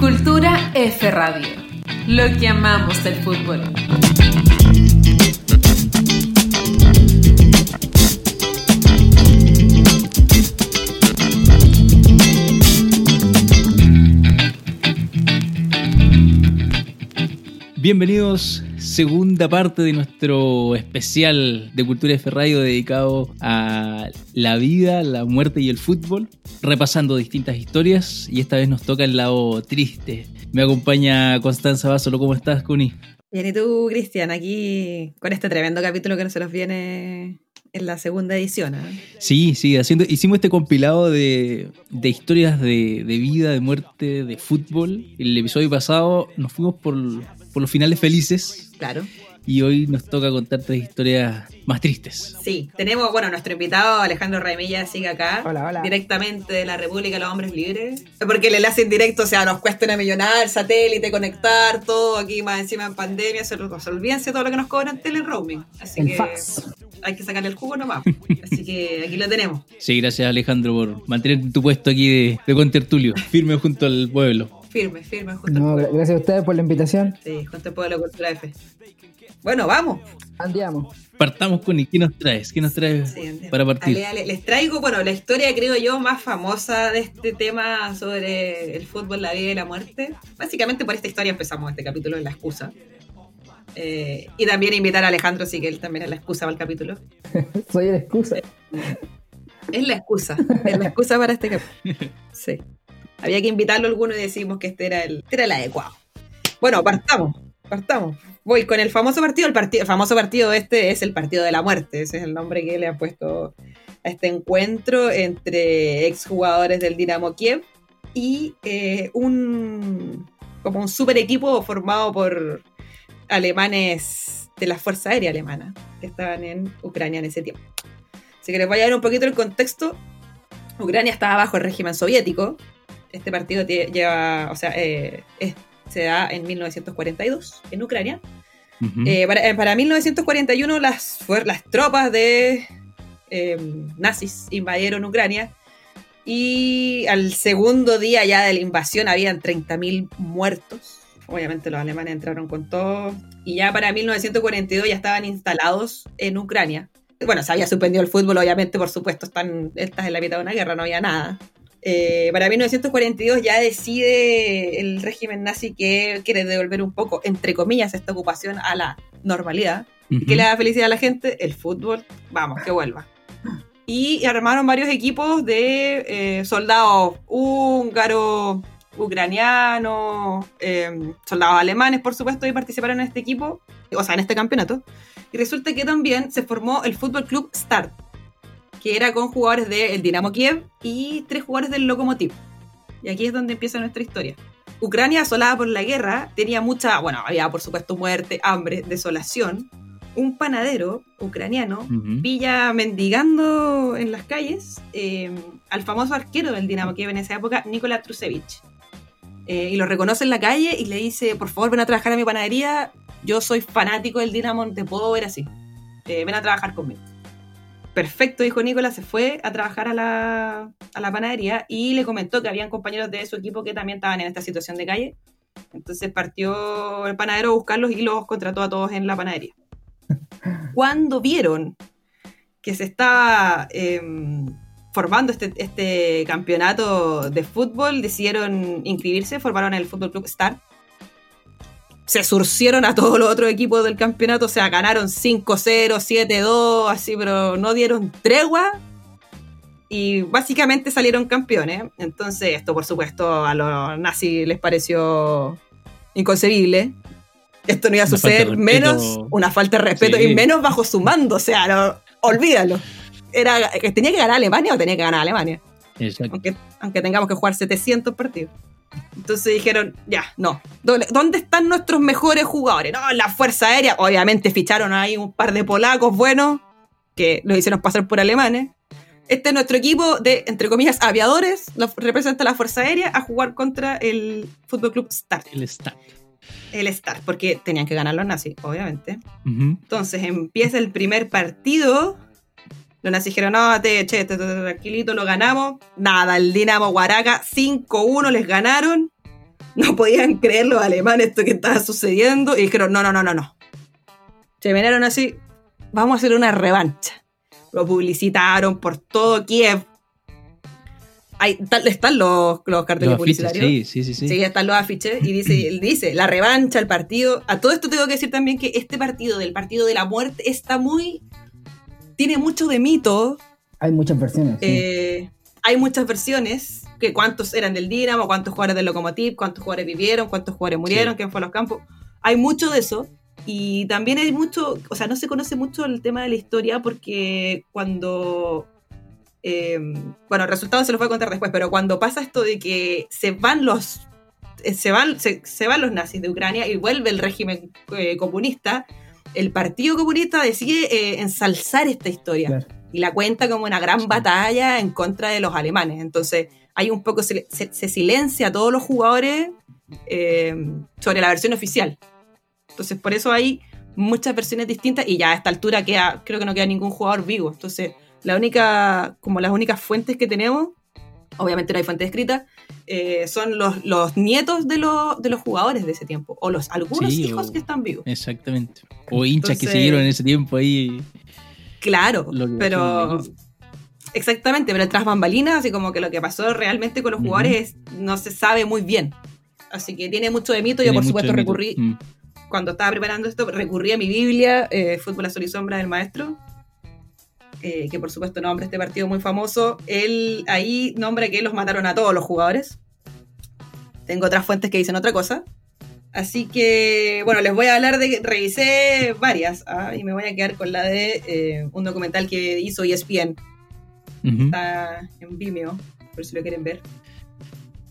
Cultura F Radio. Lo que amamos del fútbol. Bienvenidos, segunda parte de nuestro especial de Cultura F Radio dedicado a la vida, la muerte y el fútbol, repasando distintas historias y esta vez nos toca el lado triste. Me acompaña Constanza Basolo, ¿cómo estás, Cuni? Bien, ¿y tú, Cristian? Aquí con este tremendo capítulo que nos viene en la segunda edición. ¿eh? Sí, sí, haciendo, hicimos este compilado de, de historias de, de, vida, de muerte, de fútbol. El episodio pasado nos fuimos por, por los finales felices. Claro. Y hoy nos toca contar tres historias más tristes. Sí, tenemos, bueno, nuestro invitado Alejandro Raimilla sigue acá. Hola, hola. Directamente de la República de los Hombres Libres. Porque el enlace en directo, o sea, nos cuesta una millonada, el satélite, conectar, todo aquí más encima en pandemia. Se, se olvídense todo lo que nos cobran tele roaming. Así el que fax. hay que sacarle el jugo nomás. Así que aquí lo tenemos. Sí, gracias Alejandro por mantener tu puesto aquí de, de contertulio, firme junto al pueblo. Firme, firme, junto No, al pueblo. gracias a ustedes por la invitación. Sí, junto al pueblo de la cultura F. Bueno, vamos. Andiamo. Partamos con ¿qué nos traes? ¿Qué nos traes Sí, para partir? Ale, ale, Les traigo, bueno, la historia, creo yo, más famosa de este tema sobre el fútbol, la vida y la muerte. Básicamente por esta historia empezamos este capítulo en la excusa. Eh, y también invitar a Alejandro, sí que él también es la excusa para el capítulo. Soy la excusa. Es la excusa, es la excusa para este capítulo. Sí. Había que invitarlo a alguno y decimos que este era el, este era el adecuado. Bueno, partamos, partamos. Voy con el famoso partido. El, partido. el famoso partido este es el partido de la muerte. Ese es el nombre que le han puesto a este encuentro entre exjugadores del Dinamo Kiev y eh, un como un super equipo formado por alemanes de la Fuerza Aérea Alemana que estaban en Ucrania en ese tiempo. Así que les voy a dar un poquito el contexto. Ucrania estaba bajo el régimen soviético. Este partido lleva, o sea, eh, es- se da en 1942 en Ucrania. Eh, para, eh, para 1941 las, fuer- las tropas de eh, nazis invadieron Ucrania y al segundo día ya de la invasión habían 30.000 muertos. Obviamente los alemanes entraron con todo y ya para 1942 ya estaban instalados en Ucrania. Bueno, se había suspendido el fútbol, obviamente, por supuesto, están, estás en la mitad de una guerra, no había nada. Eh, para 1942 ya decide el régimen nazi que quiere devolver un poco, entre comillas, esta ocupación a la normalidad. ¿Y Ujú. qué le da felicidad a la gente? El fútbol, vamos, que vuelva. Y armaron varios equipos de eh, soldados húngaros, ucranianos, eh, soldados alemanes, por supuesto, y participaron en este equipo, o sea, en este campeonato. Y resulta que también se formó el Fútbol Club Start, que era con jugadores del Dinamo Kiev y tres jugadores del Lokomotiv. Y aquí es donde empieza nuestra historia. Ucrania, asolada por la guerra, tenía mucha, bueno, había por supuesto muerte, hambre, desolación. Un panadero ucraniano pilla mendigando en las calles eh, al famoso arquero del Dinamo Kiev en esa época, Nikola Trusevich. Eh, y lo reconoce en la calle y le dice, por favor, ven a trabajar a mi panadería, yo soy fanático del Dinamo, te puedo ver así. Eh, ven a trabajar conmigo. Perfecto, dijo Nicolás, se fue a trabajar a la, a la panadería y le comentó que habían compañeros de su equipo que también estaban en esta situación de calle. Entonces partió el panadero a buscarlos y los contrató a todos en la panadería. Cuando vieron que se estaba eh, formando este, este campeonato de fútbol, decidieron inscribirse, formaron el Fútbol Club Star. Se surcieron a todos los otros equipos del campeonato, o sea, ganaron 5-0, 7-2, así, pero no dieron tregua. Y básicamente salieron campeones. Entonces, esto, por supuesto, a los nazis les pareció inconcebible. Esto no iba a Una suceder menos una falta de respeto Sí. y menos bajo su mando. O sea, no, olvídalo. Era, que ¿Tenía que ganar Alemania o tenía que ganar Alemania? Exacto. Aunque, aunque tengamos que jugar 700 partidos. Entonces dijeron, ya, no. ¿Dónde están nuestros mejores jugadores? No, la Fuerza Aérea. Obviamente ficharon ahí un par de polacos buenos que los hicieron pasar por alemanes. Este es nuestro equipo de, entre comillas, aviadores. Lo representa la Fuerza Aérea a jugar contra el Fútbol Club Start. El stack. El Start, porque tenían que ganar los nazis, obviamente. Entonces empieza el primer partido Los nazis dijeron, no, te, che, te- te- te- tranquilito, lo ganamos. Nada, el Dinamo Huaraca 5-1 les ganaron. No podían creer los alemanes esto que estaba sucediendo. Y dijeron, no, no, no, no, no. Se vinieron así, vamos a hacer una revancha. Lo publicitaron por todo Kiev. Ahí están los, los carteles Los publicitarios. sí, sí, sí, sí. Sí, están los afiches y dice, él dice, la revancha, el partido. A todo esto tengo que decir también que este partido, del partido de la muerte, está muy. Tiene mucho de mito. Hay muchas versiones. sí. Eh, hay muchas versiones. Que cuántos eran del Dinamo, cuántos jugadores del Lokomotiv, cuántos jugadores vivieron, cuántos jugadores murieron, Sí. quién fue a los campos. Hay mucho de eso. Y también hay mucho, o sea, no se conoce mucho el tema de la historia porque cuando eh, bueno, el resultado se los voy a contar después, pero cuando pasa esto de que se van los eh, se van, se, se van los nazis de Ucrania y vuelve el régimen eh, comunista, el Partido Comunista decide eh, ensalzar esta historia Claro. y la cuenta como una gran batalla en contra de los alemanes. Entonces, hay un poco, se, se- se silencia a todos los jugadores eh, sobre la versión oficial. Entonces, por eso hay muchas versiones distintas y ya a esta altura queda, creo que no queda ningún jugador vivo. Entonces, la única, como las únicas fuentes que tenemos, obviamente no hay fuentes escritas, eh, son los, los nietos de, los de los jugadores de ese tiempo, o los algunos Sí, hijos o- que están vivos. Exactamente. O hinchas que siguieron en ese tiempo ahí. Claro, Lo pero... Exactamente, pero tras bambalinas, así como que lo que pasó realmente con los jugadores no se sabe muy bien. Así que tiene mucho de mito. Yo, por supuesto, recurrí, Mm. cuando estaba preparando esto, recurrí a mi Biblia, eh, Fútbol a Sol y Sombra del Maestro, eh, que por supuesto nombra este partido muy famoso. Él ahí nombra que los mataron a todos los jugadores. Tengo otras fuentes que dicen otra cosa. Así que, bueno, les voy a hablar de revisé varias ah, y me voy a quedar con la de eh, un documental que hizo ESPN está en Vimeo, por si lo quieren ver.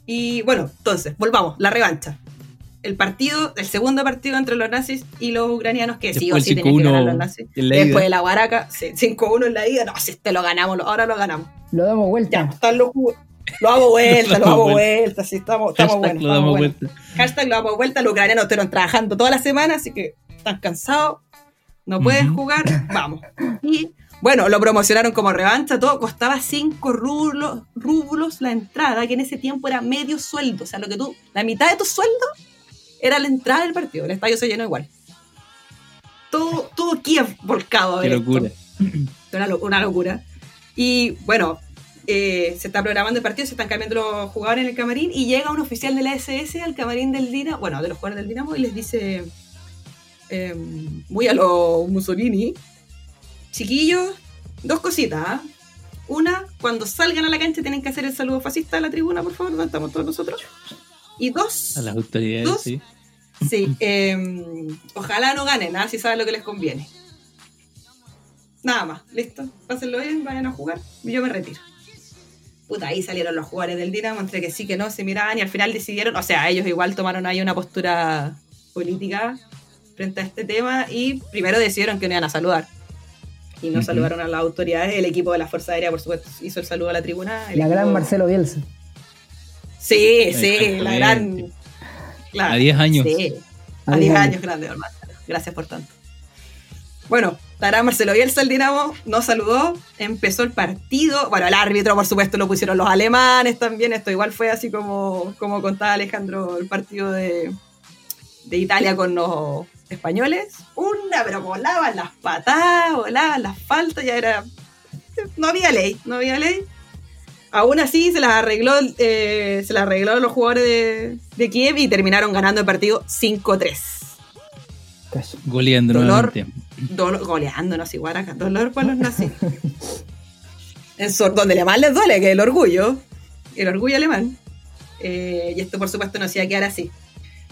Y bueno, entonces, volvamos, la revancha. El partido, el segundo partido entre los nazis y los ucranianos, que sí o sí tenían que 5-1 ganar los nazis. en la Después ida. de la Guaraca, sí, 5-1 en la ida, no, si este lo ganamos, lo- ahora lo ganamos. Lo damos Ya, vuelta. están los. Lo damos vuelta, lo damos vuelta, sí, estamos, estamos Hashtag buenos. lo estamos damos buenos. vuelta. Hashtag lo damos vuelta, los ucranianos estuvieron trabajando toda la semana, así que están cansados, no pueden jugar, vamos. Y bueno, lo promocionaron como revancha, todo costaba 5 rublos, rublos la entrada, que en ese tiempo era medio sueldo, o sea, lo que tú, la mitad de tu sueldo era la entrada del partido, el estadio se llenó igual. Todo, todo Kiev volcado a Qué ver esto. locura. Una, lo- una locura. Y bueno, eh, se está programando el partido, se están cambiando los jugadores en el camarín y llega un oficial de la SS al camarín del Dinamo, bueno, de los jugadores del Dinamo y les dice, eh, muy a lo Mussolini, chiquillos, dos cositas. ¿ah? Una, cuando salgan a la cancha tienen que hacer el saludo fascista a la tribuna, por favor, donde estamos todos nosotros. Y dos, A las autoridades, Dos. sí. Sí, eh, ojalá no ganen, nada si saben lo que les conviene. Nada más, listo. Pásenlo bien, vayan a jugar y yo me retiro. Puta, ahí salieron los jugadores del Dinamo, entre que sí que no, se miraban y al final decidieron, o sea, ellos igual tomaron ahí una postura política frente a este tema y primero decidieron que no iban a saludar. Y no Ujú. saludaron a las autoridades, el equipo de la Fuerza Aérea, por supuesto, hizo el saludo a la tribuna. La gran Marcelo Bielsa. Sí, sí, la gran... claro, A 10 años. Sí, a A 10 10 años grande, hermano. Gracias por tanto. Bueno, Tarán Marcelo Bielsa, el Dinamo, nos saludó, empezó el partido. Bueno, el árbitro, por supuesto, lo pusieron los alemanes también. Esto igual fue así como, como contaba Alejandro, el partido de, de Italia con los españoles. Una, pero volaban las patadas, volaban las faltas, ya era. No había ley, no había ley. Aún así se las arregló, eh, se las arregló los jugadores de, de Kiev y terminaron ganando el partido 5-3. Cacho. Goleando Dolor. Dolor, goleándonos igual acá, dolor para los nazis. En sur, donde le más les duele, que el orgullo, el orgullo alemán. Eh, y esto por supuesto no se iba a quedar así.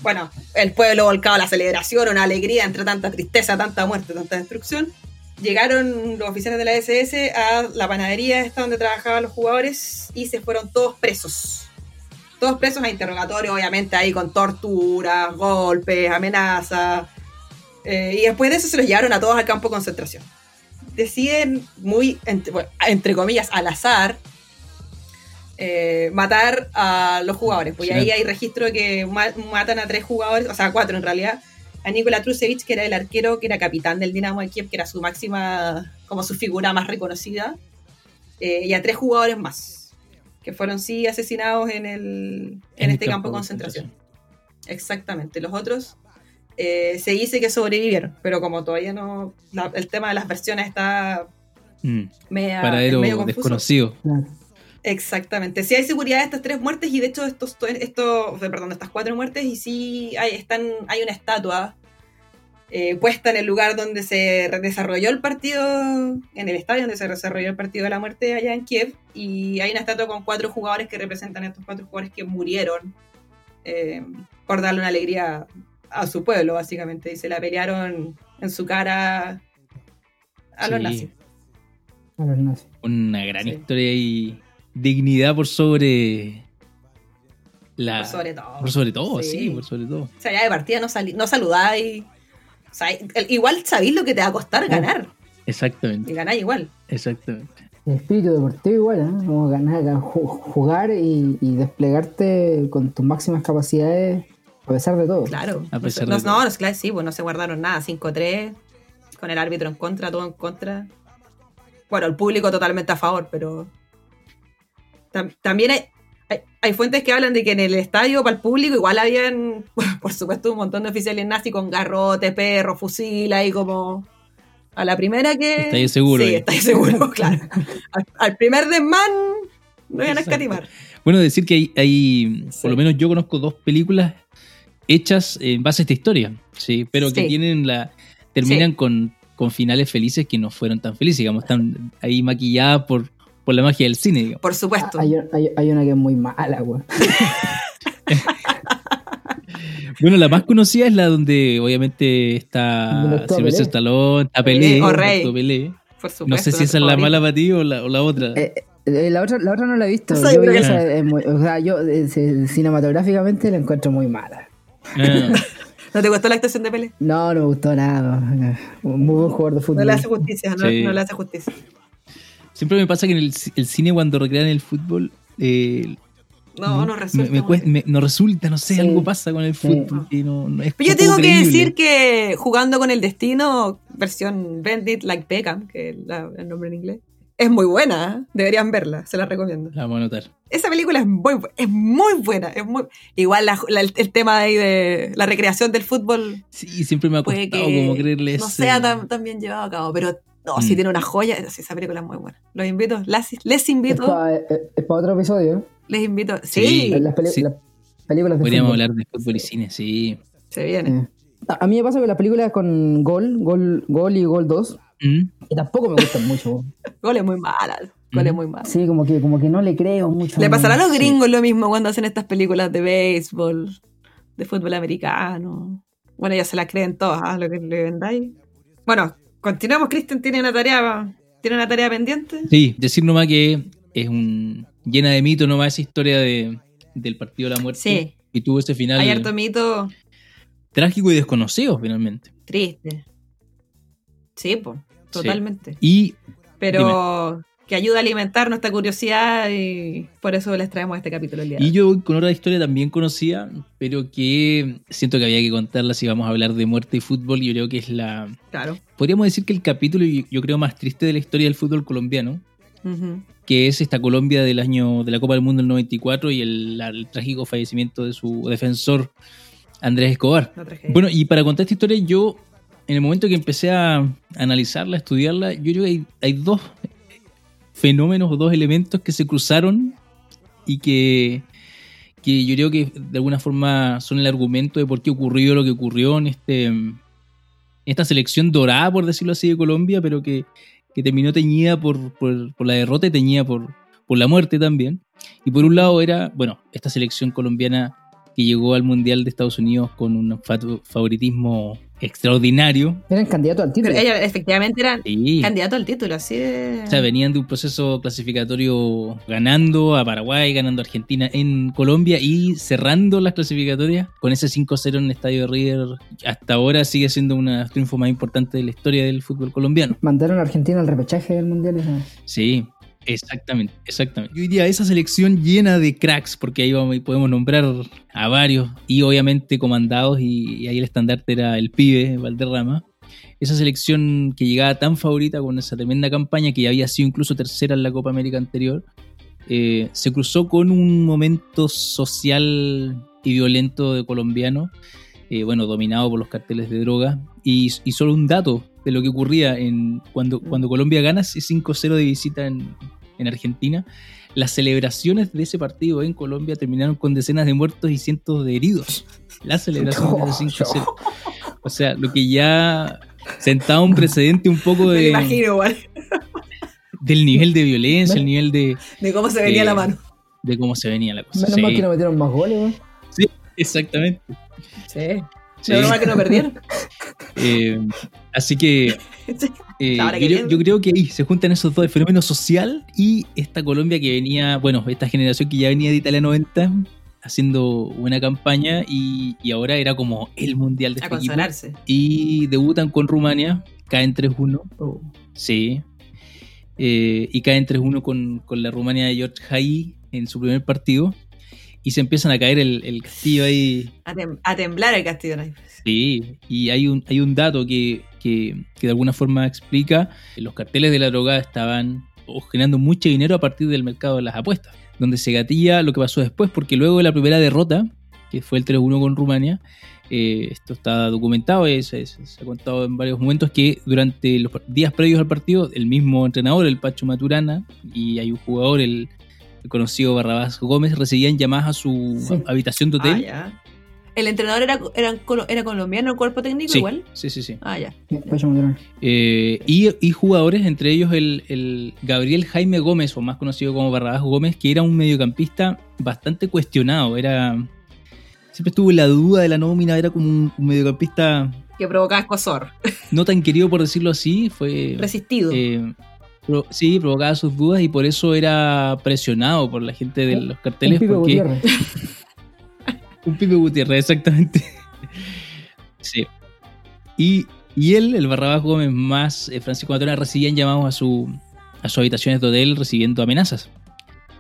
Bueno, el pueblo volcado a la celebración, una alegría entre tanta tristeza, tanta muerte, tanta destrucción. Llegaron los oficiales de la SS a la panadería esta donde trabajaban los jugadores y se fueron todos presos. Todos presos a interrogatorio, obviamente ahí con torturas, golpes, amenazas. Eh, y después de eso se los llevaron a todos al campo de concentración. Deciden, muy, entre, bueno, entre comillas, al azar, eh, matar a los jugadores. Pues Sí. ahí hay registro de que ma- matan a tres jugadores, o sea, a cuatro en realidad, a Nikola Trusevich, que era el arquero, que era capitán del Dinamo de Kiev, que era su máxima, como su figura más reconocida, eh, y a tres jugadores más, que fueron sí asesinados en, el, en, este campo de concentración. Exactamente. Los otros eh, se dice que sobrevivieron, pero como todavía no. la- el tema de las versiones está Mm. media- Paradero medio confuso. desconocido. Claro. Exactamente. Sí hay seguridad de estas tres muertes y de hecho estos, estos perdón, de estas cuatro muertes y sí hay, están, hay una estatua eh, puesta en el lugar donde se desarrolló el partido, en el estadio donde se desarrolló el partido de la muerte allá en Kiev y hay una estatua con cuatro jugadores que representan a estos cuatro jugadores que murieron eh, por darle una alegría a su pueblo, básicamente, y se la pelearon en su cara a los Sí. nazis. A los nazis. Una gran Sí. historia y dignidad por sobre la Por sobre todo. por sobre todo, Sí. sí, por sobre todo. O sea, ya de partida no, sali- no saludáis. O sea, el- igual sabéis lo que te va a costar ganar. Y Exactamente, ganáis igual. exactamente. El espíritu deportivo igual, ¿eh? Como ganar, ju- jugar y, y desplegarte con tus máximas capacidades a pesar de todo. Claro. A No pesar se- de no, todo. no, no, claro, sí, pues no se guardaron nada. 5-3, con el árbitro en contra, todo en contra. Bueno, el público totalmente a favor, pero. Tam- también hay, hay, hay fuentes que hablan de que en el estadio, para el público, igual habían, por supuesto, un montón de oficiales nazis con garrote, perro, fusil, ahí como. A la primera que. Estáis seguro, Sí, eh. estáis seguro, claro. Al, al primer desmán, no iban a escatimar. Bueno, decir que hay, hay Sí. por lo menos yo conozco dos películas hechas en base a esta historia, sí, pero que Sí. tienen la terminan con, con finales felices que no fueron tan felices, digamos, están ahí maquilladas por, por la magia del cine, digamos. Por Ah, supuesto. Hay, hay- hay una que es muy mala, güey. Bueno, la más conocida es la donde obviamente está Pelé. Stallone, está Pelé, o Rey. actúa Pelé. por supuesto. No sé si esa es la favorito. mala para ti o la, o la otra. Eh, eh, la, otra, la otra no la he visto. Esa Yo, esa es muy- o sea, yo eh, cinematográficamente la encuentro muy mala. Ah, ¿No te gustó la actuación de Pelé? No, no me gustó nada. no. Muy buen jugador de No fútbol. le hace justicia, no, Sí. no le hace justicia. Siempre me pasa que en el, el cine cuando recrean el fútbol eh, No, no resulta. me cuesta- me- no resulta, no sé, Sí. algo pasa con el Sí. fútbol que no, no es Pero yo tengo que creíble. decir que jugando con el destino, versión Bendit Like Beckham, que es la- el nombre en inglés, es muy buena. ¿eh? Deberían verla, se la recomiendo. La vamos a anotar. Esa película es muy, es muy buena. Es muy, igual la- la- el, el tema ahí de la recreación del fútbol Sí, siempre me ha costado que como creerle no sea tan, tan bien llevado a cabo, pero no, Mm. si tiene una joya, sí, esa película es muy buena. Los invito, las- les Es invito, para otro episodio. les invito. Sí. Sí, Las, peli- sí. las películas de Podríamos fútbol. hablar de fútbol y cine, sí. se viene. Eh. A mí me pasa con las películas con Gol, Gol, Gol y Gol 2, ¿Mm? que tampoco me gustan mucho. Gol es muy mala, gol es Mm. muy mala. Sí, como que, como que no le creo mucho. Le pasará a los Sí. gringos lo mismo cuando hacen estas películas de béisbol, de fútbol americano. Bueno, ya se la creen todas, lo que le vendáis. Bueno, continuemos. Cristian tiene una tarea, tiene una tarea pendiente. Sí, decir nomás que es un llena de mito nomás esa historia de, del partido de la muerte. Sí. Y tuvo ese final Hay harto mito trágico y desconocido finalmente. triste. Sí, pues, totalmente. Y Pero que ayuda a alimentar nuestra curiosidad y por eso les traemos este capítulo el día Y yo voy con otra historia también conocida, pero que siento que había que contarla si vamos a hablar de muerte y fútbol. Yo creo que es la. Claro. Podríamos decir que el capítulo, yo creo, más triste de la historia del fútbol colombiano, que es esta Colombia del año de la Copa del Mundo del 94 y el, trágico fallecimiento de su defensor Andrés Escobar. Bueno, y para contar esta historia, yo, en el momento que empecé a analizarla, a estudiarla, yo creo que hay, hay dos fenómenos o dos elementos que se cruzaron y que, que yo creo que de alguna forma son el argumento de por qué ocurrió lo que ocurrió en este esta selección dorada, por decirlo así, de Colombia, pero que, que terminó teñida por, por, por la derrota y teñida por, por la muerte también. Y por un lado era, bueno, esta selección colombiana que llegó al Mundial de Estados Unidos con un fa- favoritismo extraordinario. Eran candidatos al título. Pero ellos efectivamente eran Sí. candidatos al título, así de... O sea, venían de un proceso clasificatorio ganando a Paraguay, ganando a Argentina en Colombia y cerrando las clasificatorias con ese 5-0 en el estadio de River. Hasta ahora sigue siendo los triunfos más importantes de la historia del fútbol colombiano. Mandaron a Argentina al repechaje del mundial. esa- Sí. Exactamente, exactamente. Yo diría esa selección llena de cracks, porque ahí vamos, podemos nombrar a varios, y obviamente comandados, y, y ahí el estandarte era el pibe, Valderrama. Esa selección que llegaba tan favorita con esa tremenda campaña, que ya había sido incluso tercera en la Copa América anterior, eh, se cruzó con un momento social y violento de colombiano, eh, bueno, dominado por los carteles de droga. Y, y solo un dato de lo que ocurría en, cuando, cuando Colombia gana ese 5-0 de visita en, en Argentina, las celebraciones de ese partido en Colombia terminaron con decenas de muertos y cientos de heridos. Las celebraciones de ese 5-0. O sea, lo que ya sentaba un precedente un poco Me de, imagino igual. del nivel de violencia, el nivel de, De cómo se venía la mano. de cómo se venía la cosa. Menos Sí, mal que no metieron más goles, weón. exactamente. Sí. Sí. Menos mal que no perdieron. Eh, así que eh, yo, creo- bien. yo creo que ahí se juntan esos dos, el fenómeno social y esta Colombia que venía, bueno, esta generación que ya venía de Italia 90 haciendo buena campaña y, y ahora era como el mundial de A este equipo. Y debutan con Rumania, caen 3-1, Oh. sí. Eh, y caen 3-1 con, con la Rumania de George Hay en su primer partido. Y se empiezan a caer el, el castillo ahí A, tem- a temblar el castillo. ¿no? Sí, y hay un, hay un dato que, que- que de alguna forma explica que los carteles de la drogada estaban generando mucho dinero a partir del mercado de las apuestas, donde se gatilla lo que pasó después, porque luego de la primera derrota, que fue el 3-1 con Rumania, eh, esto está documentado, es- es- se ha contado en varios momentos que durante los días previos al partido, el mismo entrenador, el Pacho Maturana, y hay un jugador, el, el conocido Barrabás Gómez, recibían llamadas a su Sí. habitación de Ah, hotel. ya. ¿El entrenador era, era, era colombiano, el cuerpo técnico sí, igual? sí, sí, sí. Ah, ya. Eh, y, y jugadores, entre ellos el, el Gabriel Jaime Gómez, o más conocido como Barrabás Gómez, que era un mediocampista bastante cuestionado. Era. Siempre estuvo en la duda de la nómina, era como un, un mediocampista Que provocaba escosor. no tan querido, por decirlo así. Fue. Resistido. eh, sí, provocaba sus dudas y por eso era presionado por la gente de los Un carteles. Porque. Un Pipe Gutiérrez, exactamente. sí. Y, y él, el Barrabás Gómez más eh, Francisco Maturana, recibían llamados a, su, a sus habitaciones de hotel recibiendo amenazas.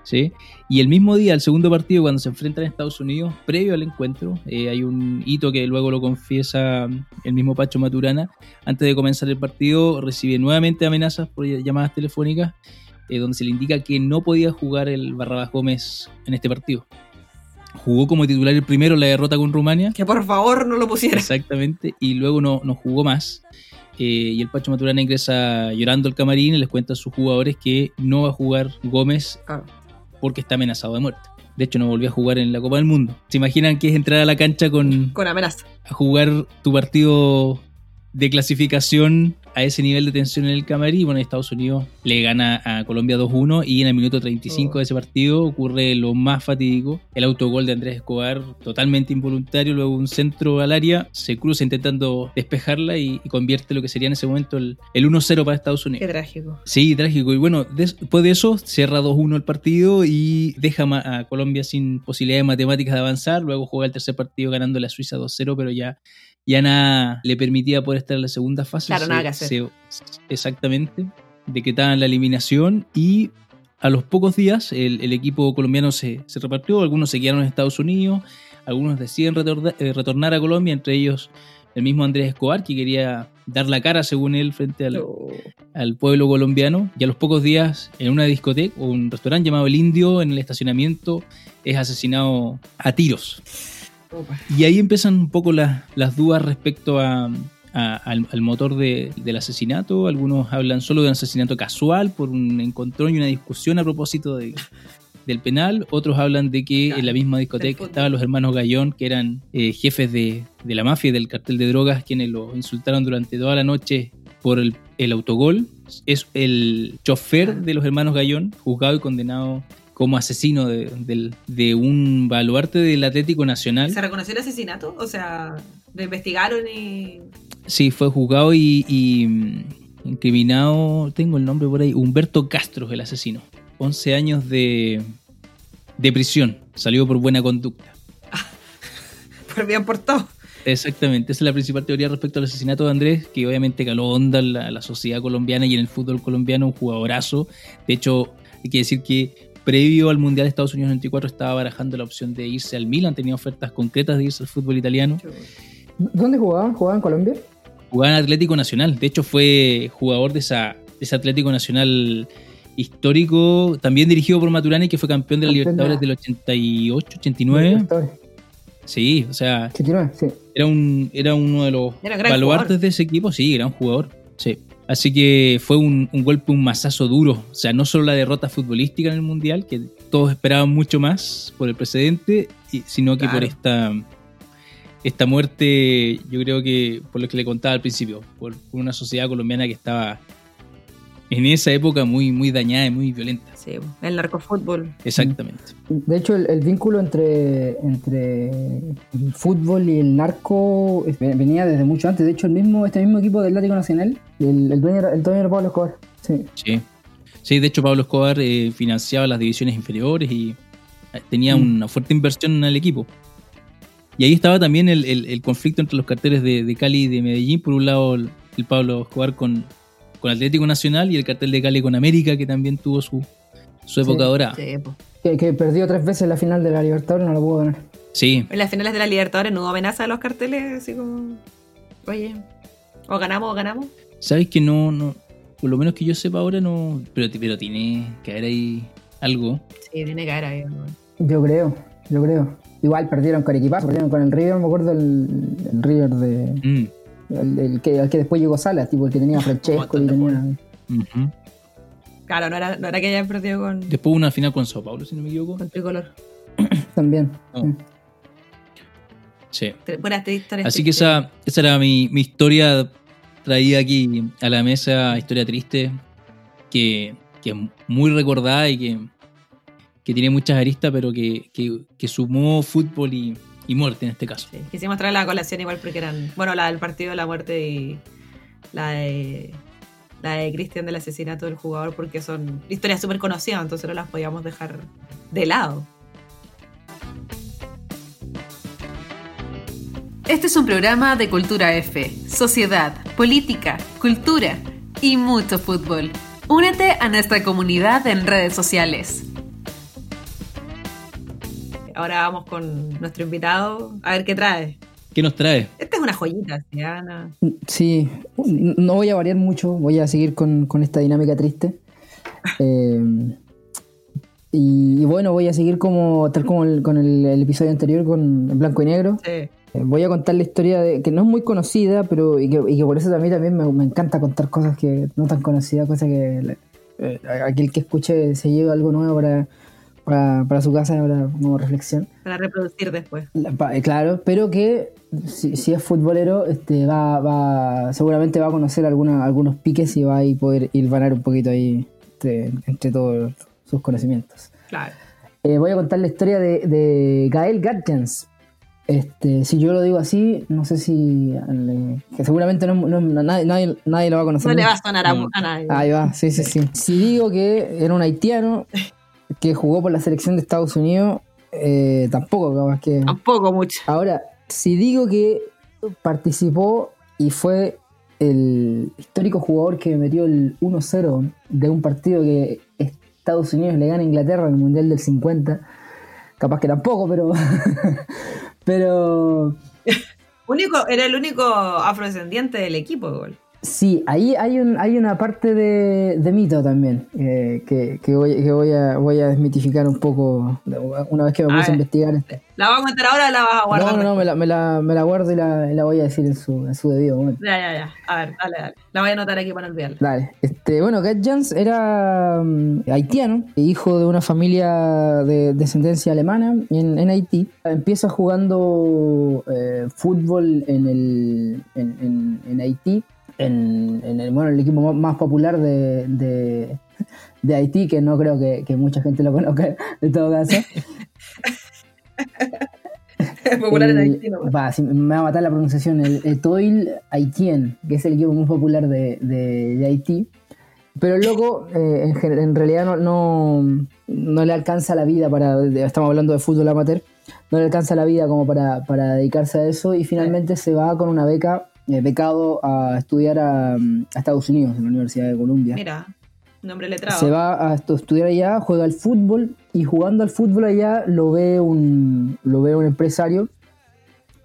¿sí? Y el mismo día, el segundo partido, cuando se enfrentan a Estados Unidos, previo al encuentro, eh, hay un hito que luego lo confiesa el mismo Pacho Maturana. Antes de comenzar el partido, recibe nuevamente amenazas por llamadas telefónicas, eh, donde se le indica que no podía jugar el Barrabás Gómez en este partido. Jugó como titular el primero en la derrota con Rumania. Que por favor no lo pusiera. Exactamente, y luego no, no jugó más. Eh, y el Pacho Maturana ingresa llorando al camarín y les cuenta a sus jugadores que no va a jugar Gómez Claro. porque está amenazado de muerte. De hecho, no volvió a jugar en la Copa del Mundo. ¿Se imaginan que es entrar a la cancha con Con amenaza. a jugar tu partido de clasificación a ese nivel de tensión en el camarín? Bueno, Estados Unidos le gana a Colombia 2-1 y en el minuto 35 Oh. de ese partido ocurre lo más fatídico, el autogol de Andrés Escobar, totalmente involuntario, luego un centro al área, se cruza intentando despejarla y, y convierte lo que sería en ese momento el, el 1-0 para Estados Qué Unidos. trágico. Sí, trágico. Y bueno, des- después de eso cierra 2-1 el partido y deja a Colombia sin posibilidades matemáticas de avanzar. Luego juega el tercer partido ganando la Suiza 2-0, pero ya, ya nada le permitía poder estar en la segunda fase. Claro, Se- nada que hacer. se- exactamente. Decretaban la eliminación y a los pocos días el, el equipo colombiano se, se repartió. Algunos se quedaron en Estados Unidos, algunos deciden eh, retornar a Colombia, entre ellos el mismo Andrés Escobar, que quería dar la cara, según él, frente al, al pueblo colombiano y a los pocos días en una discoteca o un restaurante llamado El Indio en el estacionamiento es asesinado a tiros. Y ahí empiezan un poco las- las dudas respecto a, a- al, al motor de- del asesinato. Algunos hablan solo de un asesinato casual por un encontrón y una discusión a propósito de- del penal. Otros hablan de que en la misma discoteca estaban los hermanos Gallón, que eran eh, jefes de, de la mafia y del cartel de drogas, quienes lo insultaron durante toda la noche por el, el autogol. Es el chofer de los hermanos Gallón, juzgado y condenado como asesino de, un baluarte del Atlético Nacional. ¿Se reconoció el asesinato? O sea, lo investigaron y. Sí, fue juzgado y, y, mm, incriminado, tengo el nombre por ahí, Humberto Castro el asesino. 11 años de, de prisión, salió por buena conducta. Por bien portado. Exactamente, esa es la principal teoría respecto al asesinato de Andrés, que obviamente caló onda en la, la sociedad colombiana y en el fútbol colombiano, un jugadorazo. De hecho, Hay que decir que previo al Mundial de Estados Unidos 94 estaba barajando la opción de irse al Milan, tenía ofertas concretas de irse al fútbol italiano. ¿Dónde jugaban? ¿Jugaban en Colombia? Jugaba en Atlético Nacional, de hecho fue jugador de, esa, de ese Atlético Nacional histórico, también dirigido por Maturani, que fue campeón de la Libertadores la- del 88, 89. Libertadores. Sí, o sea, 89, sí. era, un, era uno de los Era baluartes jugador. de ese equipo, sí, gran jugador. Sí. Así que fue un, un golpe, un mazazo duro. O sea, no solo la derrota futbolística en el Mundial, que todos esperaban mucho más por el precedente, y- sino que Claro. por esta, esta muerte, yo creo que por lo que le contaba al principio, por, por una sociedad colombiana que estaba en esa época muy, muy dañada y muy violenta. Sí, el narcofútbol. Exactamente. De hecho, el, el vínculo entre, entre el fútbol y el narco es- venía desde mucho antes. De hecho, el mismo, este mismo equipo del Atlético Nacional, el, el dueño, era- el dueño era Pablo Escobar. Sí. Sí. Sí, de hecho Pablo Escobar eh, financiaba las divisiones inferiores y eh, tenía Mm. una fuerte inversión en el equipo. Y ahí estaba también el, el- el conflicto entre los carteles de, de Cali y de Medellín. Por un lado, el, el Pablo Escobar con, con Atlético Nacional y el cartel de Cali con América, que también tuvo su, su época Sí. dorada. Sí. Que, que perdió tres veces la final de la Libertadores, no lo pudo ganar. Sí, En las finales de la Libertadores no hubo amenaza a los carteles, así como. Oye, o ganamos o ganamos. sabes que no, no, por lo menos que yo sepa ahora no, pero, pero tiene que haber ahí algo. Sí, tiene que haber ahí, ¿no? Yo creo, yo creo. Igual perdieron con equipazo, perdieron con el River, me acuerdo el, el River de. Mm, El, el que, el que después llegó Salas, tipo el que tenía a Francesco y tenía. ujú. Claro, no era, no era que hayan perdido con, Después hubo una final con Sao Paulo, si no me equivoco. con tricolor. También. No. sí. Buenas historias. Así que esa, esa era mi, mi historia traída aquí a la mesa, historia triste, que, que es muy recordada y que, que tiene muchas aristas, pero que, que, que sumó fútbol y, y muerte en este caso. Sí, quisimos traer la colación igual porque eran. Bueno, la del partido de la muerte y la de. La de Cristian del asesinato del jugador, porque son historias súper conocidas, entonces no las podíamos dejar de lado. Este es un programa de Cultura F, sociedad, política, cultura y mucho fútbol. Únete a nuestra comunidad en redes sociales. Ahora vamos con nuestro invitado a ver qué trae. ¿Qué nos trae? Esta es una joyita, ¿sí, Ana? Sí, no voy a variar mucho, voy a seguir con, con esta dinámica triste. Eh, y, y bueno, voy a seguir como tal como el- con el, el episodio anterior, con blanco y negro. Sí. Eh, voy a contar la historia de, que no es muy conocida, pero y que, y que por eso también, también me, me encanta contar cosas que no tan conocidas, cosas que eh, aquel que escuche se lleve algo nuevo para, para, para su casa, para, como reflexión. Para reproducir después. La- pa- eh, Claro, pero que si, si es futbolero, este, va, va, seguramente va a conocer alguna, algunos piques y va a ir poder hilvanar un poquito ahí entre, entre todos sus conocimientos. Claro. Eh, voy a contar la historia de, de Gael Gatjens. Este, si yo lo digo así, no sé si. le- que seguramente no, no- nadie, nadie, nadie lo va a conocer. No le va a sonar a nadie. Ahí va, sí, sí, sí. Si digo que era un haitiano que jugó por la selección de Estados Unidos, eh, tampoco, capaz que. Tampoco mucho. Ahora, si digo que participó y fue el histórico jugador que metió el 1-0 de un partido que Estados Unidos le gana a Inglaterra en el Mundial del 50, capaz que tampoco, pero. pero. Único, era el único afrodescendiente del equipo, igual. Sí, ahí hay, un, hay una parte de, de mito también eh, que, que voy, que voy, a, voy a desmitificar un poco una vez que me A puse a ver. investigar. esto. ¿La vas a contar ahora o la vas a guardar? No, no, no, me la, me, la, me la guardo y la, la voy a decir en su, en su debido momento. Ya, ya, ya. A ver, dale, dale. La voy a anotar aquí para no olvidarla. Dale, este, bueno, Gat Jans era mm, haitiano, hijo de una familia de descendencia alemana en, en Haití. Empieza jugando eh, fútbol en, el, en- en Haití, en, en el, bueno, el equipo más- popular de, de, de Haití, que no creo que, que mucha gente lo conozca en todo caso. Popular en Haití, ¿no? va, me va a matar la pronunciación. El Etoile Haitien, que es el equipo más popular de, de- de Haití. Pero el loco, eh, en, en realidad, no, no, no le alcanza la vida para. de- Estamos hablando de fútbol amateur. No le alcanza la vida como para, para dedicarse a eso. Y finalmente se va con una beca, eh, becado a estudiar a, a Estados Unidos, en la Universidad de Columbia. Mira, Nombre letrado. se va a estu- estudiar allá, juega al fútbol y jugando al fútbol allá lo ve un, lo ve un empresario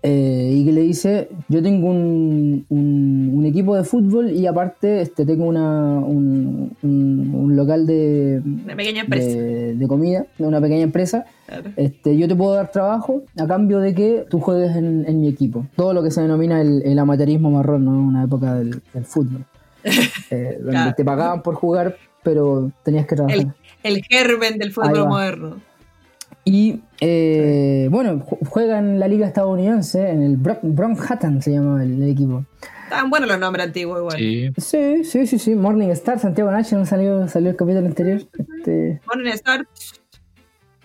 eh, y que le dice, yo tengo un, un- un equipo de fútbol y aparte este, tengo una, un, local de, Una pequeña empresa. de, de comida, de una pequeña empresa. Claro. Este, yo te puedo dar trabajo a cambio de que tú juegues en, en mi equipo. Todo lo que se denomina el, el amateurismo marrón, ¿no? Una época del, del fútbol. Eh, donde Claro. te pagaban por jugar, pero tenías que trabajar. El, el germen del fútbol moderno. Y eh, bueno, ju- juega en la liga estadounidense, en el Bron- Brownhattan se llama el, el equipo. Estaban buenos los nombres antiguos igual. Sí. Sí, sí, sí, sí. Morning Star, Santiago Nacho salió, salió el capítulo anterior. Este, Morning Star.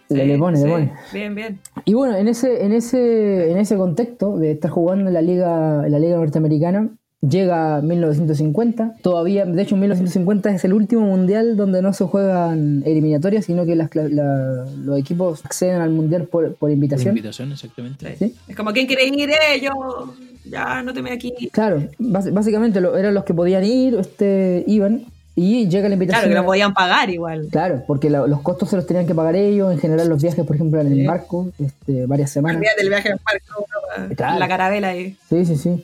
le, Sí, le pone, sí. le pone. Bien, bien. Y bueno, en ese, en ese, en ese contexto de estar jugando en la liga, en la liga norteamericana, llega 1950. Todavía, de hecho, 1950 es el último mundial donde no se juegan eliminatorias, sino que las, cla- la- los equipos acceden al mundial por, por Por invitación. invitación, exactamente. ¿Sí? Es como, ¿quién quiere ir? Eh, yo. Ya, no te me aquí. Claro, básicamente lo- eran los que podían ir, este, iban, y llega la invitación. Claro, que lo podían pagar igual. Claro, porque la- los costos se los tenían que pagar ellos, en general los viajes, por ejemplo, en el barco, este, varias semanas. Del viaje en barco. Claro. la carabela ahí. Sí, sí, sí.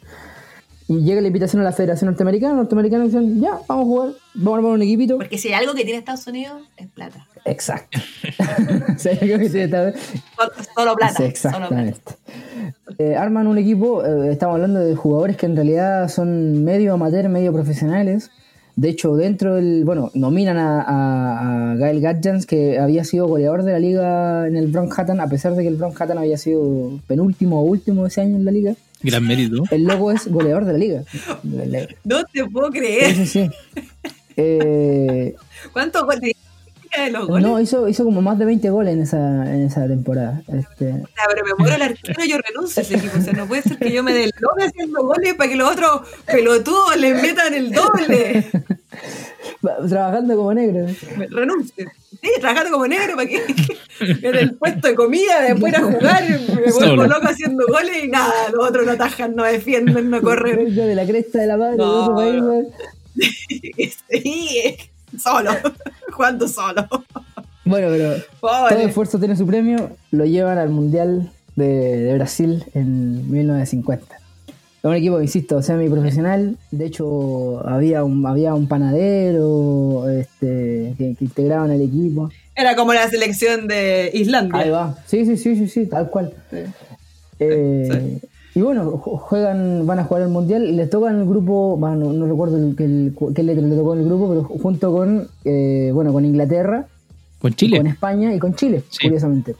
Y llega la invitación a la Federación Norteamericana, norteamericanos dicen, ya, vamos a jugar, vamos a armar un equipito. Porque si hay algo que tiene Estados Unidos, es plata. Exacto. Que tiene Solo- Solo plata. Sí, solo plata. Eh, arman un equipo, eh, estamos hablando de jugadores que en realidad son medio amateur, medio profesionales. De hecho, dentro del. Bueno, nominan a, a, a Gael Gadjans, que había sido goleador de la liga en el Brownhattan, a pesar de que el Brownhattan había sido penúltimo o último ese año en la liga. Gran mérito. El loco es goleador de la liga. De la- No te puedo creer. sí, sí. Eh, ¿Cuántos goles de los goles? no, hizo, hizo como más de 20 goles en esa, en esa temporada. Este, O sea, pero me muero el arquero, yo renuncio a ese equipo. O sea, no puede ser que yo me dé el doble haciendo goles para que los otros pelotudos le metan el doble. Trabajando como negro. Renuncio. Sí, trabajando como negro para que en el puesto de comida, después ir a jugar, me vuelvo loco haciendo goles y nada, los otros no atajan, no defienden, no corren. De la cresta de la madre No, de otro país. Sí, solo, jugando solo. Bueno, pero todo esfuerzo tiene su premio. Lo llevan al Mundial de, de Brasil en 1950. Es un equipo, insisto, semiprofesional. De hecho, había un, había un panadero este, que, que integraban el equipo. Era como la selección de Islandia. Ahí va. Sí, sí, sí, sí, sí, tal cual. Eh, Y bueno, ju- juegan, van a jugar el mundial les toca en el grupo, bueno, no, no recuerdo que qué letra le tocó en el grupo, pero junto con, eh, bueno, con Inglaterra, Con Chile. con España y con Chile, Sí. curiosamente.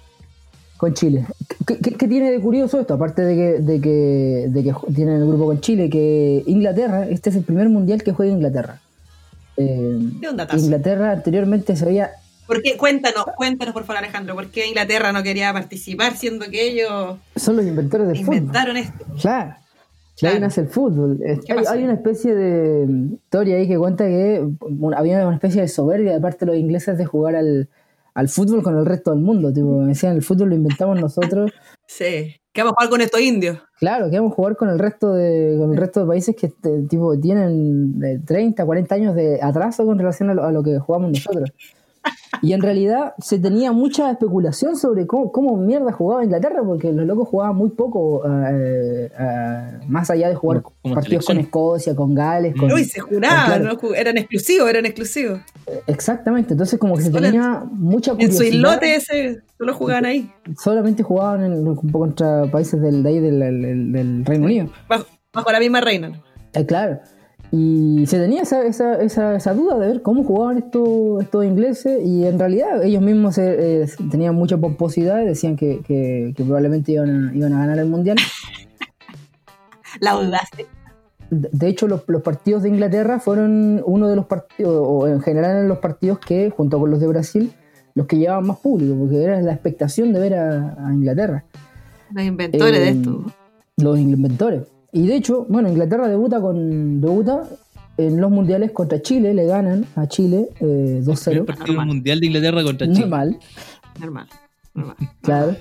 Con Chile. ¿Qué, qué- qué tiene de curioso esto? Aparte de que, de que, de que tienen el grupo con Chile, que Inglaterra, este es el primer mundial que juega Inglaterra. Eh, De un datazo. Inglaterra anteriormente se había ¿Por qué? Cuéntanos, cuéntanos por favor Alejandro, ¿por qué Inglaterra no quería participar siendo que ellos son los inventores del fútbol. inventaron esto? Claro. Claro. ahí nace el fútbol. ¿Qué Hay, hay una especie de mm, historia ahí que cuenta que bueno, había una especie de soberbia de parte de los ingleses de jugar al, al fútbol con el resto del mundo. Tipo, decían, el fútbol lo inventamos nosotros. Sí. ¿Qué vamos a jugar con estos indios? Claro, queremos jugar con el resto de, con el resto de países que tipo, tienen de 30, 40 años de atraso con relación a lo, a lo que jugamos nosotros. Y en realidad se tenía mucha especulación sobre cómo, cómo mierda jugaba Inglaterra, porque los locos jugaban muy poco, eh, eh, más allá de jugar Como- como partidos selección. con Escocia, con Gales. Con, Uy, se juraba, claro. ¿no? Eran exclusivos, eran exclusivos. Exactamente, entonces como que se Solo tenía mucha En su curiosidad. islote ese, solo jugaban ahí, Solamente jugaban en- un poco contra países del, de ahí del, del- del Reino Unido. bajo, bajo la misma reina. Eh, claro. Y se tenía esa, esa, esa, esa duda de ver cómo jugaban estos, estos ingleses y en realidad ellos mismos eh, eh, tenían mucha pomposidad y decían que, que- que probablemente iban a, iban a ganar el Mundial. La dudaste. De hecho, los, los partidos de Inglaterra fueron uno de los partidos, o en general eran los partidos que, junto con los de Brasil, los que llevaban más público, porque era la expectación de ver a, a Inglaterra. Los inventores de Eh, esto. Los inventores. Y de hecho, bueno, Inglaterra debuta con debuta en los mundiales contra Chile, le ganan a Chile eh, El 2-0. partido Normal. mundial de Inglaterra contra Chile. Normal, Normal. normal. claro.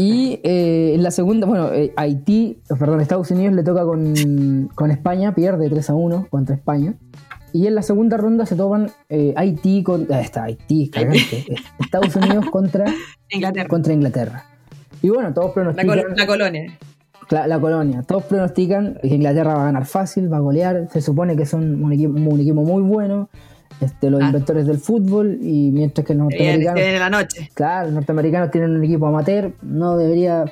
Y eh, en la segunda, bueno, eh, Haití, perdón, Estados Unidos le toca con, con España, pierde 3 a 1 contra España. Y en la segunda ronda se toman eh, Haití con. ah, está, Haití, cagante. Estados Unidos contra, Inglaterra. contra Inglaterra. Y bueno, todos La, pronostican. col- la colonia. Cla- la colonia. Todos pronostican que Inglaterra va a ganar fácil, va a golear. Se supone que son un equipo, un equipo muy bueno. Este, los Ah. inventores del fútbol. Y mientras que los norteamericanos. viene la noche. Claro, los norteamericanos tienen un equipo amateur. No debería,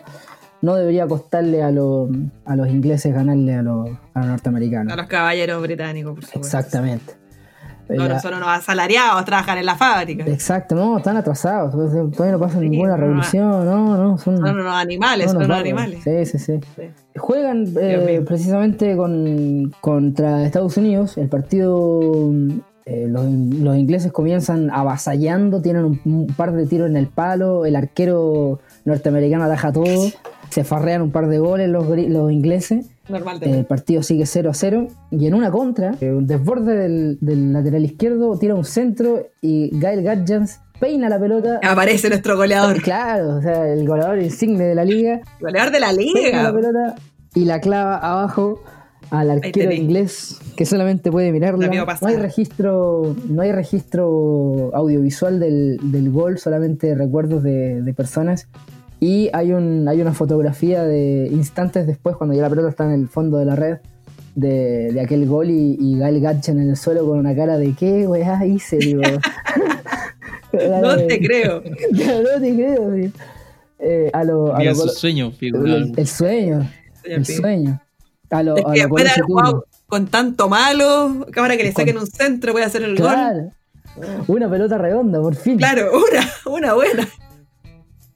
no debería costarle a, los a los ingleses ganarle a los, a los norteamericanos. A los caballeros británicos, por supuesto. Exactamente. No, no son unos asalariados, trabajan en la fábrica. Exacto, no, están atrasados. Todavía no pasa Sí, ninguna revolución. No, no, son. Son unos animales, son son unos animales. Sí, sí, sí. Sí. Juegan eh, precisamente con, contra Estados Unidos. El partido, eh, los, los ingleses comienzan avasallando, tienen un, un par de tiros en el palo, el arquero norteamericano ataja todo, se farrean un par de goles los, los ingleses. Normal El partido sigue 0 a 0 y en una contra, eh, un desborde del, del lateral izquierdo, tira un centro y Gail Gadjans peina la pelota. Aparece nuestro goleador. Claro, o sea, el goleador insigne de la liga Goleador de la pega la liga. pelota y la clava abajo al arquero inglés que solamente puede mirarla. No hay registro, no hay registro audiovisual del, del gol, solamente recuerdos de, de personas. Y hay un, hay una fotografía de instantes después, cuando ya la pelota está en el fondo de la red, de, de aquel gol y, y Gael Gatchen en el suelo con una cara de ¿qué weá hice? Digo. No te creo. no te creo, sí. Eh, a lo, a lo su sueño el, el sueño, el sueño. A lo, Es a que lo después de Colo haber Setúbal. jugado con tanto malo, ahora que le Con- saquen un centro puede hacer el gol. Claro. Una pelota redonda, por fin. Claro, una, una buena.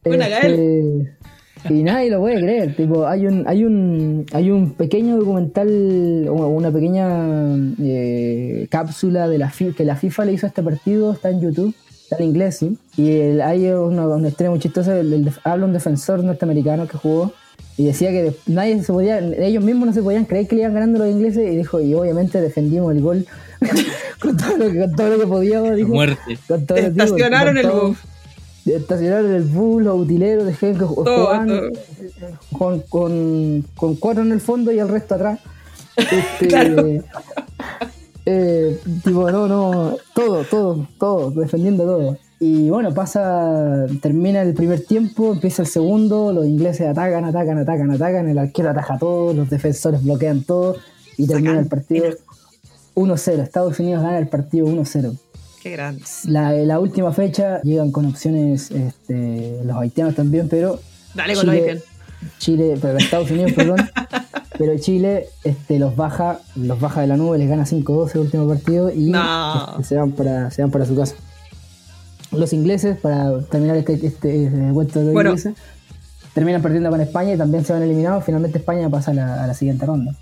Buena, Este, Y nadie lo puede creer. Tipo, hay un, hay un, hay un pequeño documental, una pequeña eh, cápsula de la que la FIFA le hizo a este partido, está en YouTube, está en inglés, sí. Y el- hay una, una historia muy chistosa, el- el def- habla un defensor norteamericano que jugó y decía que nadie se podía, ellos mismos no se podían creer que le iban ganando los ingleses y dijo, y obviamente defendimos el gol con, todo lo que, con todo lo que podíamos, dijo. Muerte. Con todo Estacionaron con el todo- bus. Estacionaron el bus, los utileros, dejaron que jugaban todo. Con, con, con cuatro en el fondo y el resto atrás. Este, Claro. eh, tipo, no, no, todo, todo, todo, defendiendo todo. Y bueno, pasa, termina el primer tiempo, empieza el segundo, los ingleses atacan, atacan, atacan, atacan, el arquero ataja todo, los defensores bloquean todo y termina el partido 1-0. Estados Unidos gana el partido 1-0. Qué grande. La, la última fecha llegan con opciones este, los haitianos también, pero Dale con los Chile, haitianos. Chile, pero Estados Unidos, perdón, pero Chile este, los baja, los baja de la nube, les gana 5-2 el último partido y No. este, se, van para, se van para su casa. Los ingleses, para terminar este, este, cuento de Bueno. ingleses, terminan perdiendo con España y también se van eliminados. Finalmente España pasa a la, a la siguiente ronda.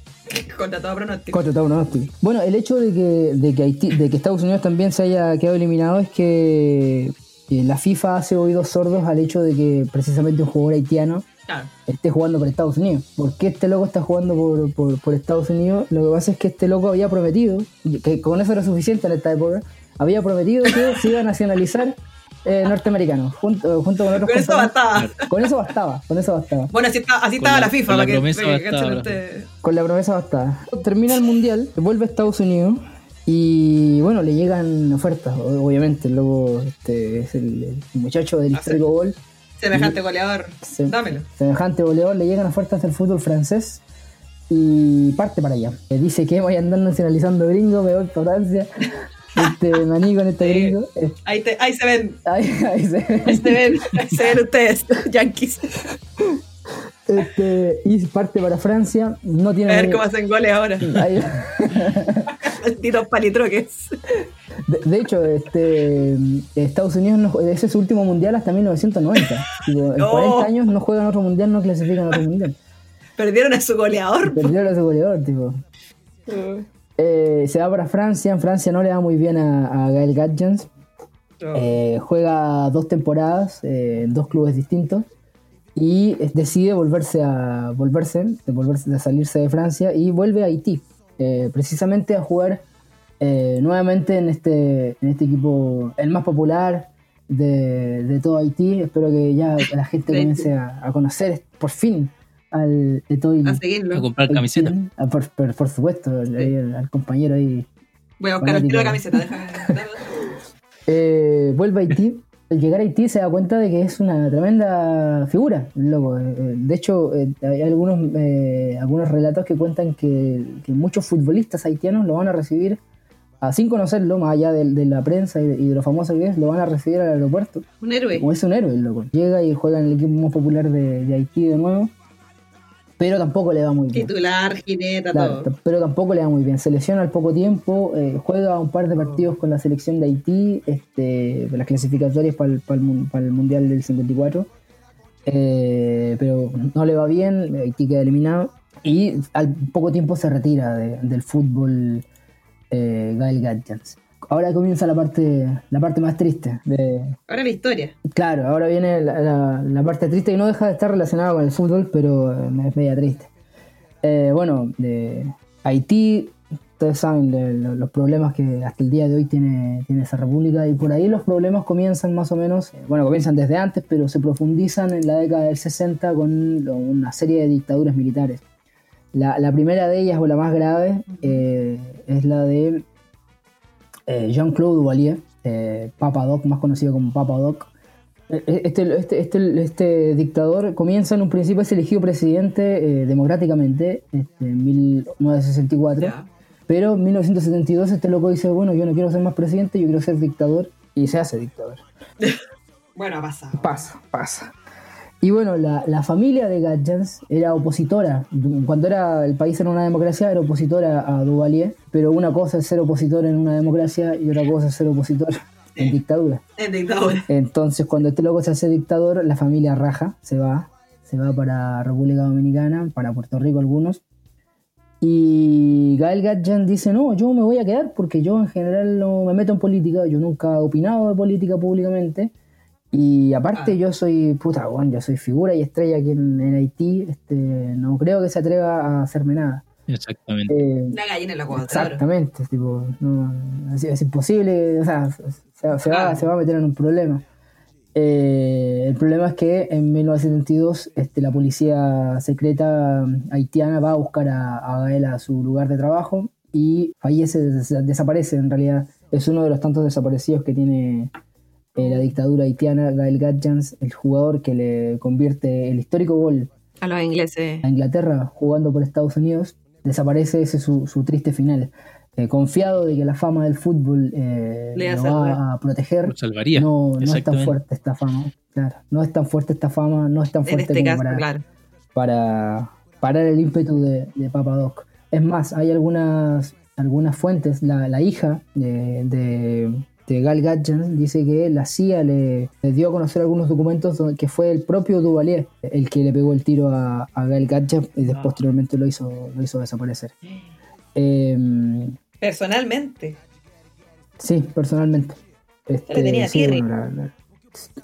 Contra todo pronóstico. Contra todo pronóstico. Bueno, el hecho de que, de que Haití- de que Estados Unidos también se haya quedado eliminado es que la FIFA hace oídos sordos al hecho de que precisamente un jugador haitiano Claro. esté jugando por Estados Unidos. ¿Por qué este loco está jugando por, por- por Estados Unidos? Lo que pasa es que este loco había prometido, que con eso era suficiente en esta época, había prometido que se iba a nacionalizar eh, norteamericano, junto, junto con otros Con eso bastaba. Con eso bastaba, con eso bastaba. Bueno, así, está- así Con estaba la- la, FIFA. con la para que- promesa para que bastaba. Con la promesa bastaba. Termina el mundial, vuelve a Estados Unidos y bueno, le llegan ofertas, obviamente. Luego este, es el, el muchacho del Ah, histórico gol. Semejante goleador. Se- Dámelo. semejante goleador, le llegan ofertas del fútbol francés y parte para allá. Le dice que voy a andar nacionalizando gringo, me voy para Francia. Este, maní con este Sí. gringo. Eh, Ahí, te- ahí se ven. ahí- ahí se- Ahí se ven. Ahí se ven ustedes, yankees. este, y parte para Francia. No A tiene. ver cómo hacen goles ahora. ahí- Malditos palitroques. De, de hecho, este, Estados Unidos no, ese es su último mundial hasta 1990. Tipo, en No. 40 años no juegan otro mundial, no clasifican a otro mundial. Perdieron a su goleador. Perdieron a su goleador, tipo. Eh, se va para Francia. En Francia no le va muy bien a, a Gael Gadjans. Eh, juega dos temporadas eh, en dos clubes distintos y decide volverse a volverse, de volverse a salirse de Francia y vuelve a Haití, eh, precisamente a jugar eh, nuevamente en este, en este equipo, el más popular de, de todo Haití. Espero que ya la gente comience a, a conocer por fin al de todo a A seguirlo. comprar camiseta. Ah, por, por- por supuesto, al, ahí al- al compañero ahí Voy a buscar el tiro de fanático. camiseta, déjame. Eh, vuelve a Haití. Al llegar a Haití se da cuenta de que es una tremenda figura, el loco. Eh, eh, De hecho, eh, hay algunos, eh, algunos relatos que cuentan que, que muchos futbolistas haitianos lo van a recibir, a, sin conocerlo, más allá de, de la prensa y de, y de lo famoso que es, lo van a recibir al aeropuerto. Un héroe. Como es un héroe, el loco. Llega y juega en el equipo más popular de, de Haití de nuevo, pero tampoco le va muy bien. Titular, jineta, Claro, todo. pero tampoco le va muy bien. Se lesiona al poco tiempo, eh, juega un par de partidos con la selección de Haití, este, las clasificatorias para el, para el mun- para el Mundial del 54, eh, pero no le va bien, Haití queda eliminado y al poco tiempo se retira de- del fútbol eh, Gael Gadjans. Ahora comienza la parte, la parte más triste de, Ahora la historia. Claro, ahora viene la, la- la parte triste que no deja de estar relacionada con el fútbol, pero eh, es media triste. Eh, bueno, de Haití, ustedes saben de los problemas que hasta el día de hoy tiene, tiene esa república y por ahí los problemas comienzan más o menos, eh, bueno, comienzan desde antes, pero se profundizan en la década del 60 con lo- una serie de dictaduras militares. La, la primera de ellas, o la más grave, eh, es la de eh, Jean-Claude Duvalier, eh, Papa Doc, más conocido como Papa Doc. Eh, Este, este, este, este dictador comienza en un principio, es elegido presidente eh, democráticamente este, en 1964, Ya. pero en 1972 este loco dice, bueno, yo no quiero ser más presidente, yo quiero ser dictador, y se hace dictador. Bueno, ha pasado. Pasa, pasa. Y bueno, la, la familia de Gadjans era opositora. Cuando era el país era una democracia, era opositora a Duvalier. Pero una cosa es ser opositor en una democracia y otra cosa es ser opositor en dictadura. En dictadura. Entonces, cuando este loco se hace dictador, la familia raja, se va. Se va para República Dominicana, para Puerto Rico algunos. Y Gael Gadjan dice, no, yo me voy a quedar porque yo en general no me meto en política, yo nunca he opinado de política públicamente. Y aparte Ah. yo soy, puta, bueno, yo soy figura y estrella aquí en, en Haití, este, no creo que se atreva a hacerme nada. Exactamente. Eh, Una gallina en la cuadra. Exactamente, tipo, no, es, es imposible, o sea, se, se va, Ah. se va a meter en un problema. Eh, el problema es que en 1972 este, la policía secreta haitiana va a buscar a, a Gael a su lugar de trabajo y fallece, des- desaparece en realidad. Es uno de los tantos desaparecidos que tiene eh, la dictadura haitiana, Gael Gadjans, el jugador que le convierte el histórico gol A los ingleses. a Inglaterra jugando por Estados Unidos, desaparece ese es su, su triste final. Eh, confiado de que la fama del fútbol eh, Le lo va a proteger, Lo salvaría. no, no es tan fuerte esta fama. Claro, no es tan fuerte esta fama, no es tan fuerte este como caso, para, claro. para parar el ímpetu de, de Papa Doc. Es más, hay algunas, algunas fuentes, la, la hija de, de, de Gal Gadjan dice que la CIA le, le dio a conocer algunos documentos donde- que fue el propio Duvalier el que le pegó el tiro a, a Gal Gadjan y después posteriormente lo hizo, lo hizo desaparecer. Em, Personalmente. Sí, personalmente. Este, le tenía sí, tirri. bueno, la- la-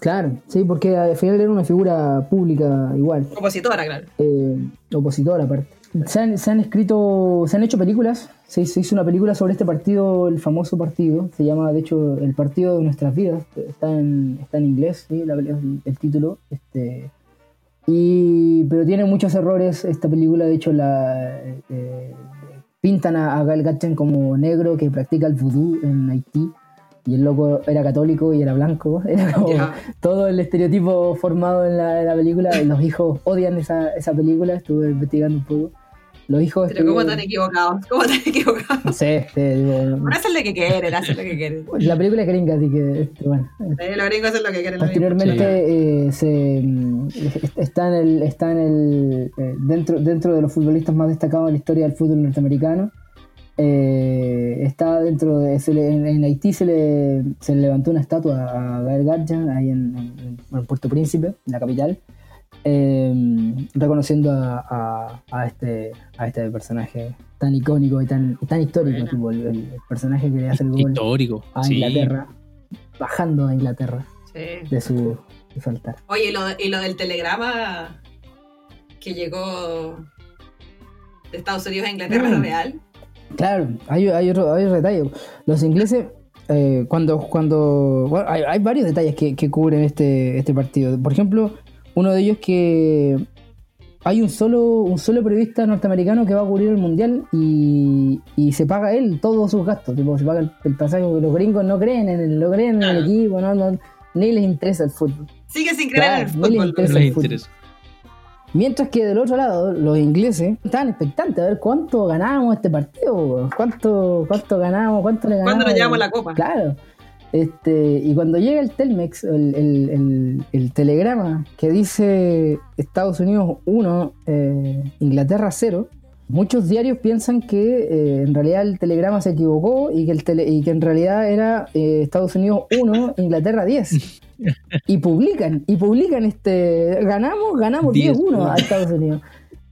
Claro, sí, porque al final era una figura pública igual, Opositora, claro. eh, opositora aparte. Se han, se han escrito, se han hecho películas, se, se hizo una película sobre este partido, el famoso partido, se llama de hecho El partido de nuestras vidas, está en, está en inglés, ¿sí? La- el, el título, este, y, pero tiene muchos errores esta película, de hecho la eh, pintan a, a Gal Gadot como negro que practica el vudú en Haití y el loco era católico y era blanco, era como todo el estereotipo formado en la, en la película, los hijos odian esa, esa película, estuve investigando un poco. Los hijos... Pero cómo este, tan equivocados, cómo tan equivocados. No sé, este, digo, Bueno, hacen lo que quieren, hacen lo que quieren. la película es gringa, así que este, bueno, Eh, Los gringos hacen lo que quieren. Posteriormente eh, se, mm, está en el, está en el eh, dentro, dentro de los futbolistas más destacados de la historia del fútbol norteamericano. Eh, está dentro de se le- en, en Haití se le, se le levantó una estatua a Gael Gadjan ahí en, en- en Puerto Príncipe, en la capital, eh, reconociendo a, a- a este, a este personaje tan icónico y tan, tan histórico el, el personaje que le hace el gol Histórico. a sí. Inglaterra, bajando a Inglaterra Sí. de su, de su altar. Oye, y lo, y lo del telegrama que llegó de Estados Unidos a Inglaterra, Mm. ¿es real? Claro, hay, hay, otro, hay otro detalle. Los ingleses, eh, cuando, cuando bueno, hay, hay varios detalles que, que cubren este, este partido. Por ejemplo, uno de ellos que hay un solo, un solo periodista norteamericano que va a cubrir el mundial y, y se paga él todos sus gastos. Tipo, se paga el, el pasaje porque los gringos no creen en el, no creen en el equipo, no, no- ni les interesa el fútbol. Sigue sin creer en el les fútbol. interesa. Les el fútbol. interesa. Mientras que del otro lado, los ingleses estaban expectantes a ver cuánto ganábamos este partido, cuánto, cuánto ganábamos, cuánto le ganábamos. ¿Cuándo nos llevamos la copa? Claro. Este, y cuando llega el Telmex, el, el- el- el telegrama que dice Estados Unidos 1, eh, Inglaterra 0, muchos diarios piensan que eh, en realidad el telegrama se equivocó y que, el tele- y que en realidad era eh, Estados Unidos 1, Inglaterra 10. Y publican, y publican este, ganamos, ganamos 10, 10-1 a Estados Unidos.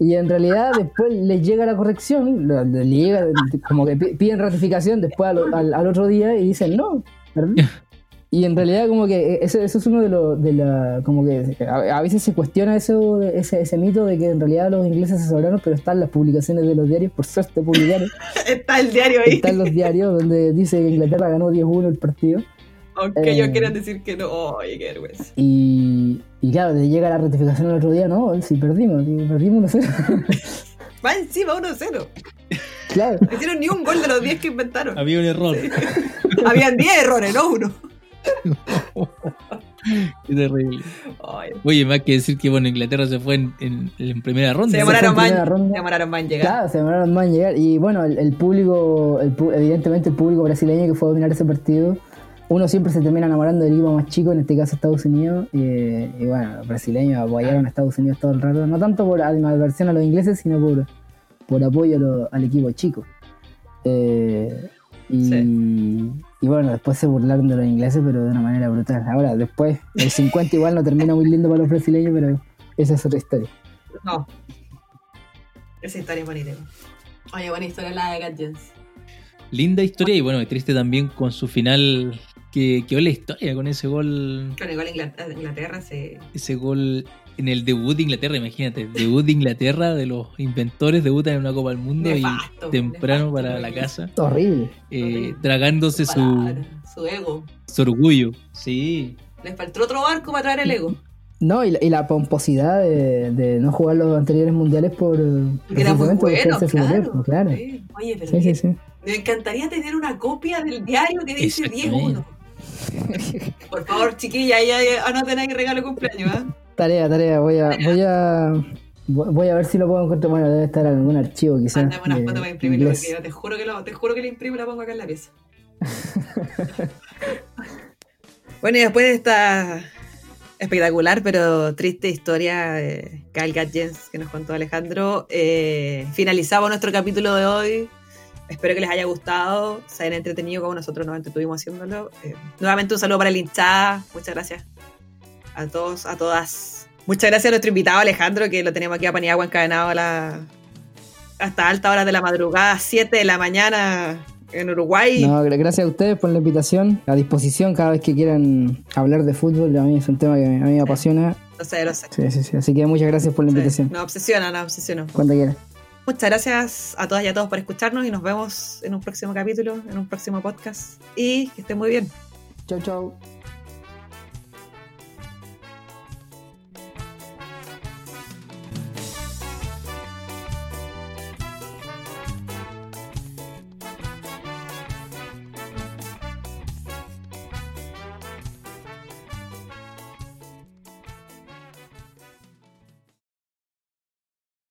Y en realidad después les llega la corrección, le- le llega como que pi- piden ratificación después al, al- al otro día y dicen no, ¿verdad? Y en realidad como que eso, eso es uno de los, de la, como que a, a veces se cuestiona eso, ese, ese mito de que en realidad los ingleses se sobraron, pero están las publicaciones de los diarios, por suerte publicaron, Está el diario ahí. están los diarios donde dice que Inglaterra ganó 10-1 el partido. Aunque Eh. ellos quieran decir que no. Oye, qué vergüenza. Y, y claro, te llega la ratificación el otro día, no, si perdimos, si perdimos 1-0. Va encima 1-0. claro. No hicieron ni un gol de los 10 que inventaron. Había un error. Habían 10 errores, no uno. Qué terrible. Ay, Oye, más que decir que bueno, Inglaterra se fue en, en- en primera ronda. Se demoraron en más, primera ronda. se demoraron más en llegar. Claro, se demoraron más en llegar. Y bueno, el, el público, el evidentemente el público brasileño que fue a dominar ese partido, uno siempre se termina enamorando del equipo más chico, en este caso Estados Unidos. Y, y bueno, los brasileños apoyaron a Estados Unidos todo el rato, no tanto por animadversión a los ingleses, sino por, por apoyo lo- al equipo chico. Eh, y, y bueno, después se burlaron de los ingleses, pero de una manera brutal. Ahora, después, el 50 igual no termina muy lindo para los brasileños, pero esa es otra historia. No. Esa historia es bonita. Oye, buena historia la de Gadgets. Linda historia y bueno, triste también con su final que quedó la historia con ese gol, Con el gol Inglaterra, Inglaterra se. ese gol en el debut de Inglaterra, imagínate, debut de Inglaterra, de los inventores debutan en una Copa del Mundo Nefasto, y temprano nefasto, para la casa, Horrible. eh, Horrible. tragándose su, su ego. su orgullo. Sí, Les faltó otro barco para traer el ego. No, y la, y la pomposidad de, de no jugar los anteriores mundiales por. Que era muy bueno, claro. claro. Sí. Oye, pero Sí, sí, sí. me encantaría tener una copia del diario que dice Exactamente. 10-1. Por favor, chiquilla, ahí ahí anoten ahí regalo de cumpleaños, ¿ah? Tarea, tarea. Voy a, voy a. Voy a ver si lo puedo encontrar. Bueno, debe estar en algún archivo quizás. Mándame una de foto para imprimirlo, inglés. porque yo te juro que lo, te juro que la imprimo y la pongo acá en la pieza. bueno, y después de esta espectacular pero triste historia de Kyle Gadgens que nos contó Alejandro, eh, finalizamos nuestro capítulo de hoy. Espero que les haya gustado, se hayan entretenido como nosotros nos entretuvimos haciéndolo. Eh, nuevamente un saludo para el hinchada. Muchas gracias a todos, a todas. Muchas gracias a nuestro invitado Alejandro, que lo tenemos aquí a Paniagua encadenado a la, hasta altas horas de la madrugada, 7 de la mañana en Uruguay. No, gra- gracias a ustedes por la invitación. A disposición cada vez que quieran hablar de fútbol. A mí es un tema que a mí me apasiona. No sé, no sé. Sí, sí, sí. Así que muchas gracias por la invitación. Nos obsesiona, nos obsesiona. Cuando quieran. Muchas gracias a todas y a todos por escucharnos y nos vemos en un próximo capítulo, en un próximo podcast. Y que estén muy bien. Chau, chau.